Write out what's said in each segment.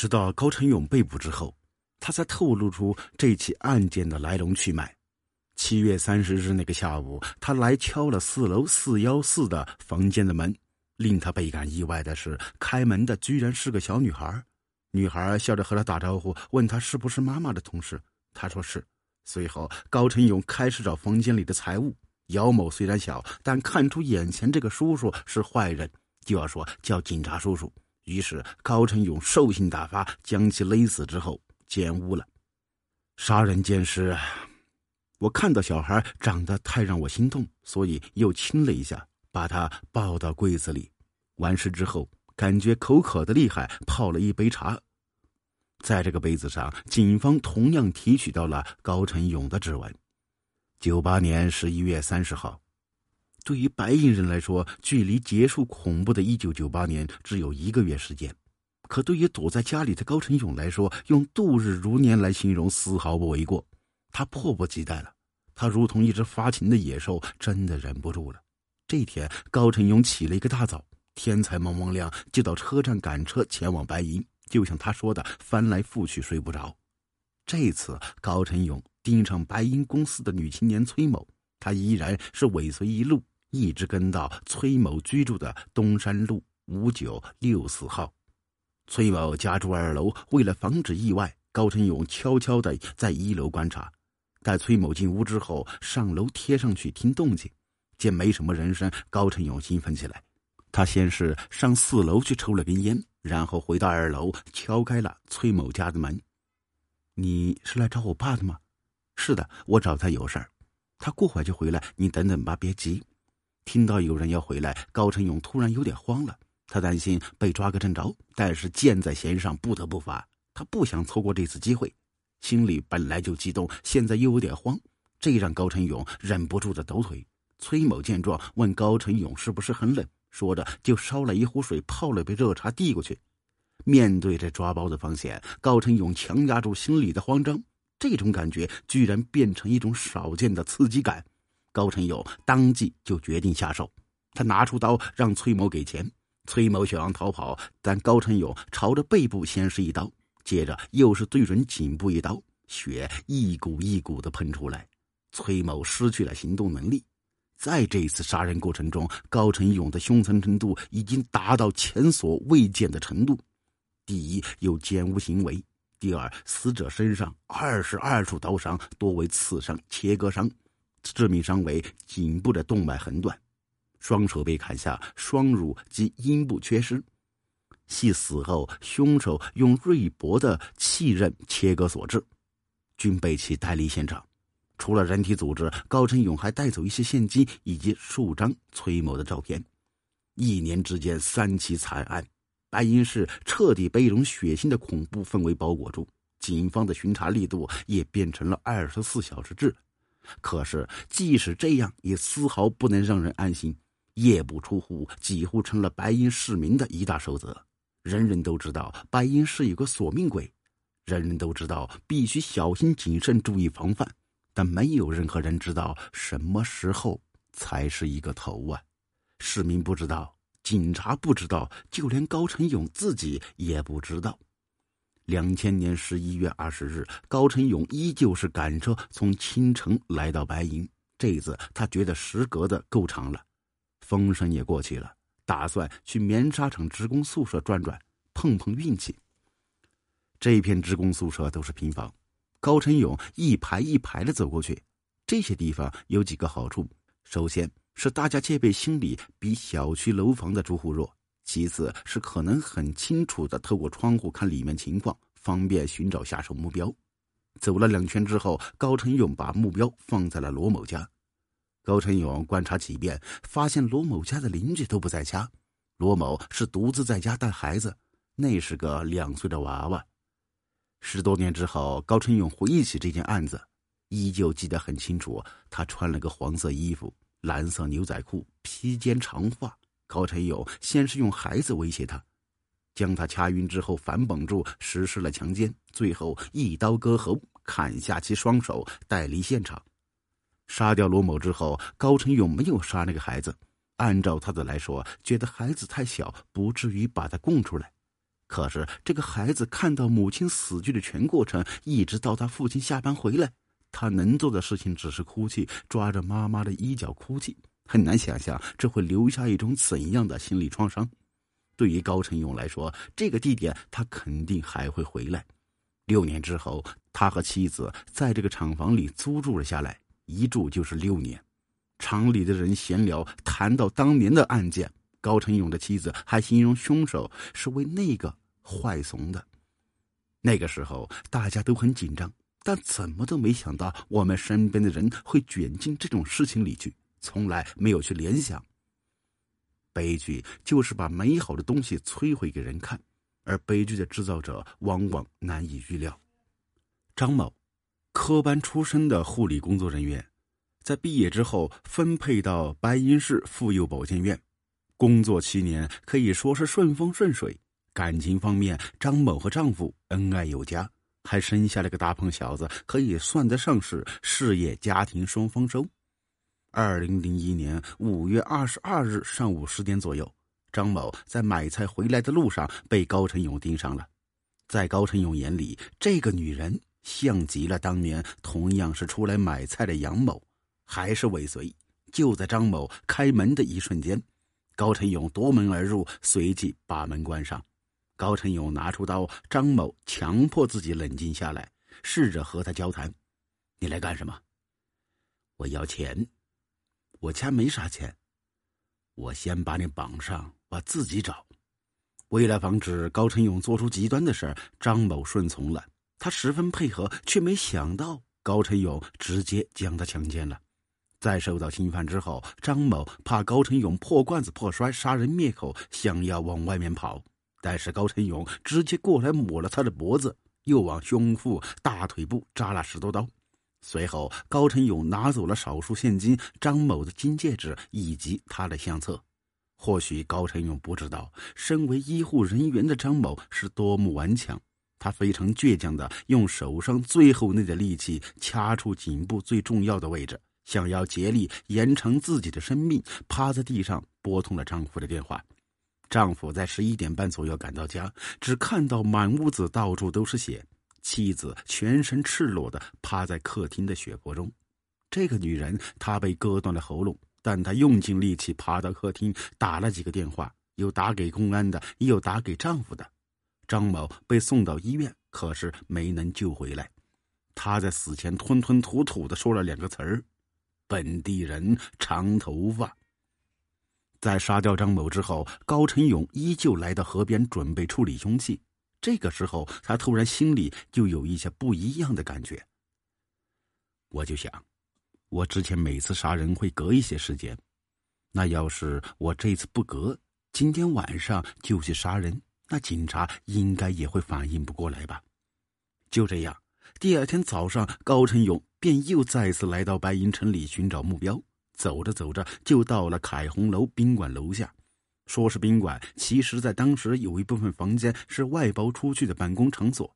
直到高成勇被捕之后，他才透露出这起案件的来龙去脉。七月三十日那个下午，他来敲了四楼四幺四的房间的门。令他倍感意外的是，开门的居然是个小女孩。女孩笑着和他打招呼，问他是不是妈妈的同事。他说是。随后，高成勇开始找房间里的财物。姚某虽然小，但看出眼前这个叔叔是坏人，就要说叫警察叔叔。于是，高成勇兽性大发，将其勒死之后奸污了。杀人奸尸。我看到小孩长得太让我心痛，所以又亲了一下，把他抱到柜子里。完事之后，感觉口渴的厉害，泡了一杯茶。在这个杯子上，警方同样提取到了高成勇的指纹。九八年十一月三十号，对于白银人来说，距离结束恐怖的一九九八年只有一个月时间；可对于躲在家里的高成勇来说，用度日如年来形容丝毫不为过。他迫不及待了，他如同一只发情的野兽，真的忍不住了。这天，高成勇起了一个大早，天才蒙蒙亮就到车站赶车前往白银，就像他说的，翻来覆去睡不着。这次，高成勇盯上白银公司的女青年崔某，他依然是尾随一路，一直跟到崔某居住的东山路五九六四号。崔某家住二楼，为了防止意外，高成勇悄悄的在一楼观察。待崔某进屋之后，上楼贴上去听动静，见没什么人声，高成勇兴奋起来。他先是上四楼去抽了根烟，然后回到二楼敲开了崔某家的门。“你是来找我爸的吗？”“是的，我找他有事儿。”“他过会就回来，你等等吧，别急。”听到有人要回来，高成勇突然有点慌了。他担心被抓个正着，但是箭在弦上，不得不发。他不想错过这次机会。心里本来就激动，现在又有点慌，这让高成勇忍不住的抖腿。崔某见状，问高成勇是不是很冷，说着就烧了一壶水，泡了杯热茶递过去。面对这抓包的风险，高成勇强压住心里的慌张，这种感觉居然变成一种少见的刺激感。高成勇当即就决定下手，他拿出刀让崔某给钱。崔某想要逃跑，但高成勇朝着背部先是一刀。接着又是对准颈部一刀，血一股一股的喷出来，崔某失去了行动能力。在这一次杀人过程中，高成勇的凶残程度已经达到前所未见的程度。第一，有奸污行为；第二，死者身上二十二处刀伤，多为刺伤、切割伤，致命伤为颈部的动脉横断，双手被砍下，双乳及阴部缺失。系死后凶手用锐薄的器刃切割所致，均被其带离现场。除了人体组织，高成勇还带走一些现金以及数张崔某的照片。一年之间三起惨案，白银市彻底被一种血腥的恐怖氛围包裹住，警方的巡查力度也变成了二十四小时制。可是，即使这样，也丝毫不能让人安心。夜不出户几乎成了白银市民的一大守则。人人都知道白银是有个索命鬼，人人都知道必须小心谨慎，注意防范，但没有任何人知道什么时候才是一个头啊！市民不知道，警察不知道，就连高成勇自己也不知道。两千年十一月二十日，高成勇依旧是赶车从青城来到白银，这一次他觉得时隔的够长了，风声也过去了。打算去棉纱厂职工宿舍转转，碰碰运气。这片职工宿舍都是平房，高成勇一排一排的走过去。这些地方有几个好处：首先是大家戒备心理比小区楼房的住户弱；其次是可能很清楚的透过窗户看里面情况，方便寻找下手目标。走了两圈之后，高成勇把目标放在了罗某家。高成勇观察几遍，发现罗某家的邻居都不在家。罗某是独自在家带孩子，那是个两岁的娃娃。十多年之后，高成勇回忆起这件案子，依旧记得很清楚。他穿了个黄色衣服、蓝色牛仔裤、披肩长发。高成勇先是用孩子威胁他，将他掐晕之后反绑住，实施了强奸，最后一刀割喉，砍下其双手，带离现场。杀掉罗某之后，高成勇没有杀那个孩子。按照他的来说，觉得孩子太小，不至于把他供出来。可是这个孩子看到母亲死去的全过程，一直到他父亲下班回来，他能做的事情只是哭泣，抓着妈妈的衣角哭泣。很难想象这会留下一种怎样的心理创伤。对于高成勇来说，这个地点他肯定还会回来。六年之后，他和妻子在这个厂房里租住了下来，一住就是六年。厂里的人闲聊，谈到当年的案件，高成勇的妻子还形容凶手是为那个。坏怂的，那个时候大家都很紧张，但怎么都没想到我们身边的人会卷进这种事情里去，从来没有去联想。悲剧就是把美好的东西摧毁给人看，而悲剧的制造者往往难以预料。张某，科班出身的护理工作人员，在毕业之后分配到白银市妇幼保健院，工作七年可以说是顺风顺水。感情方面，张某和丈夫恩爱有加，还生下了个大胖小子，可以算得上是事业家庭双丰收。二零零一年五月二十二日上午十点左右，张某在买菜回来的路上被高成勇盯上了。在高成勇眼里，这个女人像极了当年同样是出来买菜的杨某，还是尾随。就在张某开门的一瞬间，高成勇夺门而入，随即把门关上。高成勇拿出刀，张某强迫自己冷静下来，试着和他交谈：“你来干什么？我要钱。我家没啥钱。我先把你绑上，我自己找。”为了防止高成勇做出极端的事张某顺从了。他十分配合，却没想到高成勇直接将他强奸了。在受到侵犯之后，张某怕高成勇破罐子破摔、杀人灭口，想要往外面跑。但是高成勇直接过来抹了他的脖子，又往胸腹、大腿部扎了十多刀。随后，高成勇拿走了少数现金、张某的金戒指以及他的相册。或许高成勇不知道，身为医护人员的张某是多么顽强。他非常倔强的用手上最后那点力气掐住颈部最重要的位置，想要竭力延长自己的生命。趴在地上拨通了丈夫的电话。丈夫在十一点半左右赶到家，只看到满屋子到处都是血，妻子全身赤裸的趴在客厅的血泊中。这个女人，她被割断了喉咙，但她用尽力气爬到客厅，打了几个电话，有打给公安的，也有打给丈夫的。张某被送到医院，可是没能救回来。他在死前吞吞吐吐的说了两个词儿：“本地人，长头发。”在杀掉张某之后，高成勇依旧来到河边准备处理凶器。这个时候，他突然心里就有一些不一样的感觉。我就想，我之前每次杀人会隔一些时间，那要是我这次不隔，今天晚上就去杀人，那警察应该也会反应不过来吧？就这样，第二天早上，高成勇便又再次来到白银城里寻找目标。走着走着，就到了凯鸿楼宾馆楼下。说是宾馆，其实在当时有一部分房间是外包出去的办公场所。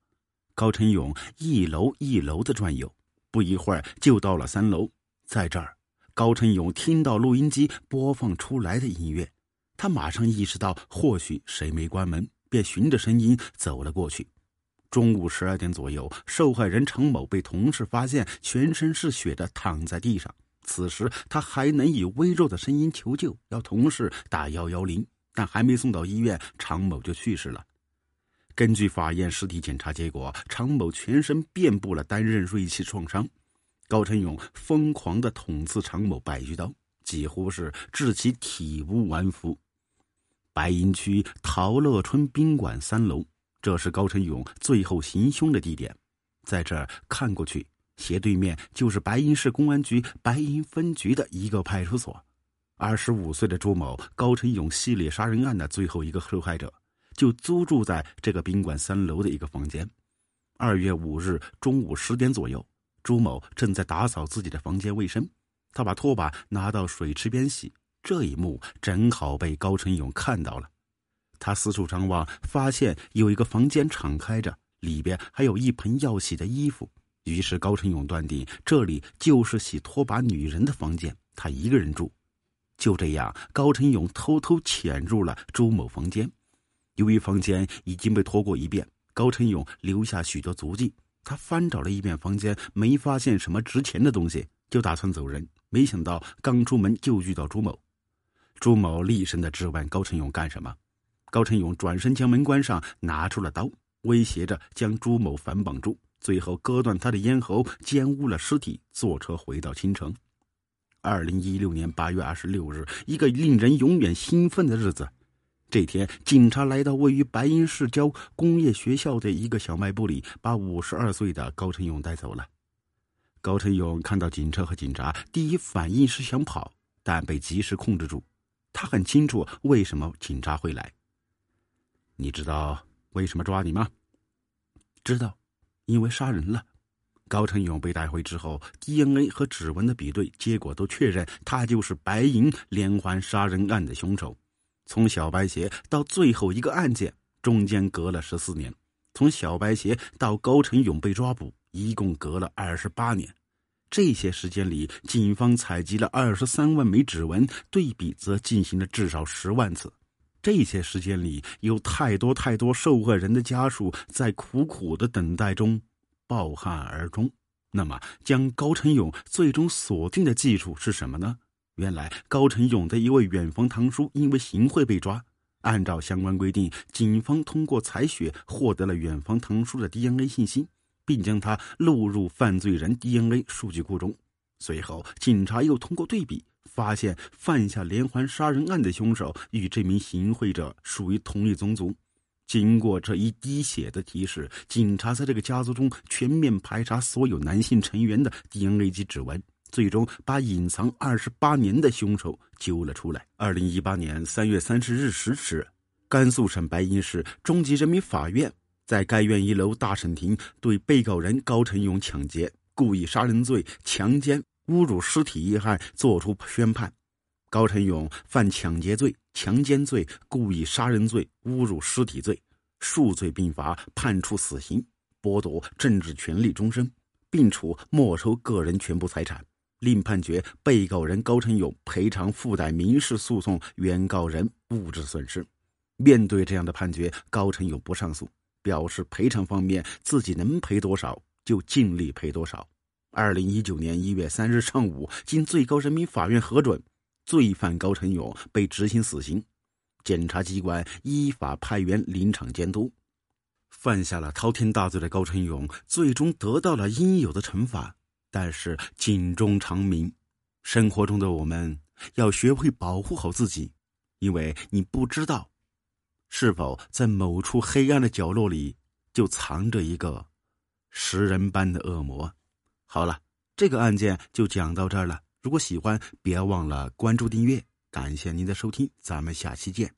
高成勇一楼一楼的转悠，不一会儿就到了三楼。在这儿，高成勇听到录音机播放出来的音乐，他马上意识到或许谁没关门，便循着声音走了过去。中午十二点左右，受害人程某被同事发现全身是血的躺在地上。此时他还能以微弱的声音求救，要同事打幺幺零，但还没送到医院，常某就去世了。根据法院尸体检查结果，常某全身遍布了单刃锐器创伤，高成勇疯狂的捅刺常某百余刀，几乎是致其体无完肤。白银区陶乐春宾馆三楼，这是高成勇最后行凶的地点，在这儿看过去。斜对面就是白银市公安局白银分局的一个派出所。二十五岁的朱某，高成勇系列杀人案的最后一个受害者，就租住在这个宾馆三楼的一个房间。二月五日中午十点左右，朱某正在打扫自己的房间卫生，他把拖把拿到水池边洗，这一幕正好被高成勇看到了。他四处张望，发现有一个房间敞开着，里边还有一盆要洗的衣服。于是高成勇断定这里就是洗拖把女人的房间，他一个人住。就这样，高成勇偷偷潜入了朱某房间。由于房间已经被拖过一遍，高成勇留下许多足迹。他翻找了一遍房间，没发现什么值钱的东西，就打算走人。没想到刚出门就遇到朱某。朱某厉声的质问高成勇干什么？高成勇转身将门关上，拿出了刀，威胁着将朱某反绑住，最后割断他的咽喉，奸污了尸体，坐车回到青城。二零一六年八月二十六日，一个令人永远兴奋的日子。这天，警察来到位于白银市郊工业学校的一个小卖部里，把五十二岁的高成勇带走了。高成勇看到警车和警察，第一反应是想跑，但被及时控制住。他很清楚为什么警察会来。你知道为什么抓你吗？知道，因为杀人了。高成勇被带回之后，DNA 和指纹的比对结果都确认他就是白银连环杀人案的凶手。从小白鞋到最后一个案件，中间隔了十四年；从小白鞋到高成勇被抓捕，一共隔了二十八年。这些时间里，警方采集了二十三万枚指纹，对比则进行了至少十万次。这些时间里，有太多太多受害人的家属在苦苦的等待中抱憾而终。那么，将高成勇最终锁定的技术是什么呢？原来高成勇的一位远房堂叔因为行贿被抓，按照相关规定，警方通过采血获得了远房堂叔的 DNA 信息，并将他录入犯罪人 DNA 数据库中。随后，警察又通过对比，发现犯下连环杀人案的凶手与这名行贿者属于同一宗族。经过这一滴血的提示，警察在这个家族中全面排查所有男性成员的 DNA 及指纹。最终把隐藏二十八年的凶手揪了出来。二零一八年三月三十日十时，甘肃省白银市中级人民法院在该院一楼大审庭对被告人高成勇抢劫、故意杀人罪、强奸、侮辱尸体一案作出宣判。高成勇犯抢劫罪、强奸罪、故意杀人罪、侮辱尸体罪，数罪并罚，判处死刑，剥夺政治权利终身，并处没收个人全部财产。另判决被告人高成勇赔偿附带民事诉讼原告人物质损失。面对这样的判决，高成勇不上诉，表示赔偿方面自己能赔多少就尽力赔多少。二零一九年一月三日上午，经最高人民法院核准，罪犯高成勇被执行死刑。检察机关依法派员临场监督，犯下了滔天大罪的高成勇最终得到了应有的惩罚。但是警钟长鸣，生活中的我们要学会保护好自己，因为你不知道，是否在某处黑暗的角落里就藏着一个食人般的恶魔。好了，这个案件就讲到这儿了。如果喜欢，别忘了关注订阅。感谢您的收听，咱们下期见。